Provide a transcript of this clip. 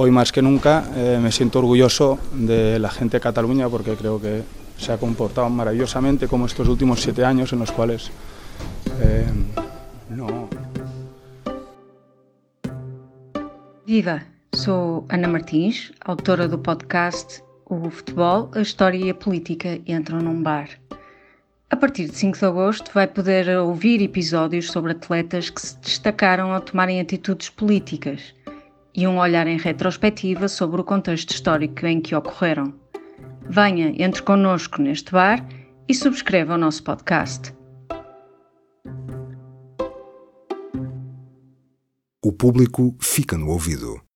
hoy más que nunca eh, me siento orgulloso de la gente de Cataluña porque creo que se ha comportado maravillosamente como estos últimos siete años en los cuales eh, no. Viva! Sou Ana Martins, autora do podcast O Futebol, a História e a Política entram num bar. A partir de 5 de agosto vai poder ouvir episódios sobre atletas que se destacaram ao tomarem atitudes políticas e um olhar em retrospectiva sobre o contexto histórico em que ocorreram. Venha, entre connosco neste bar e subscreva o nosso podcast. O público fica no ouvido.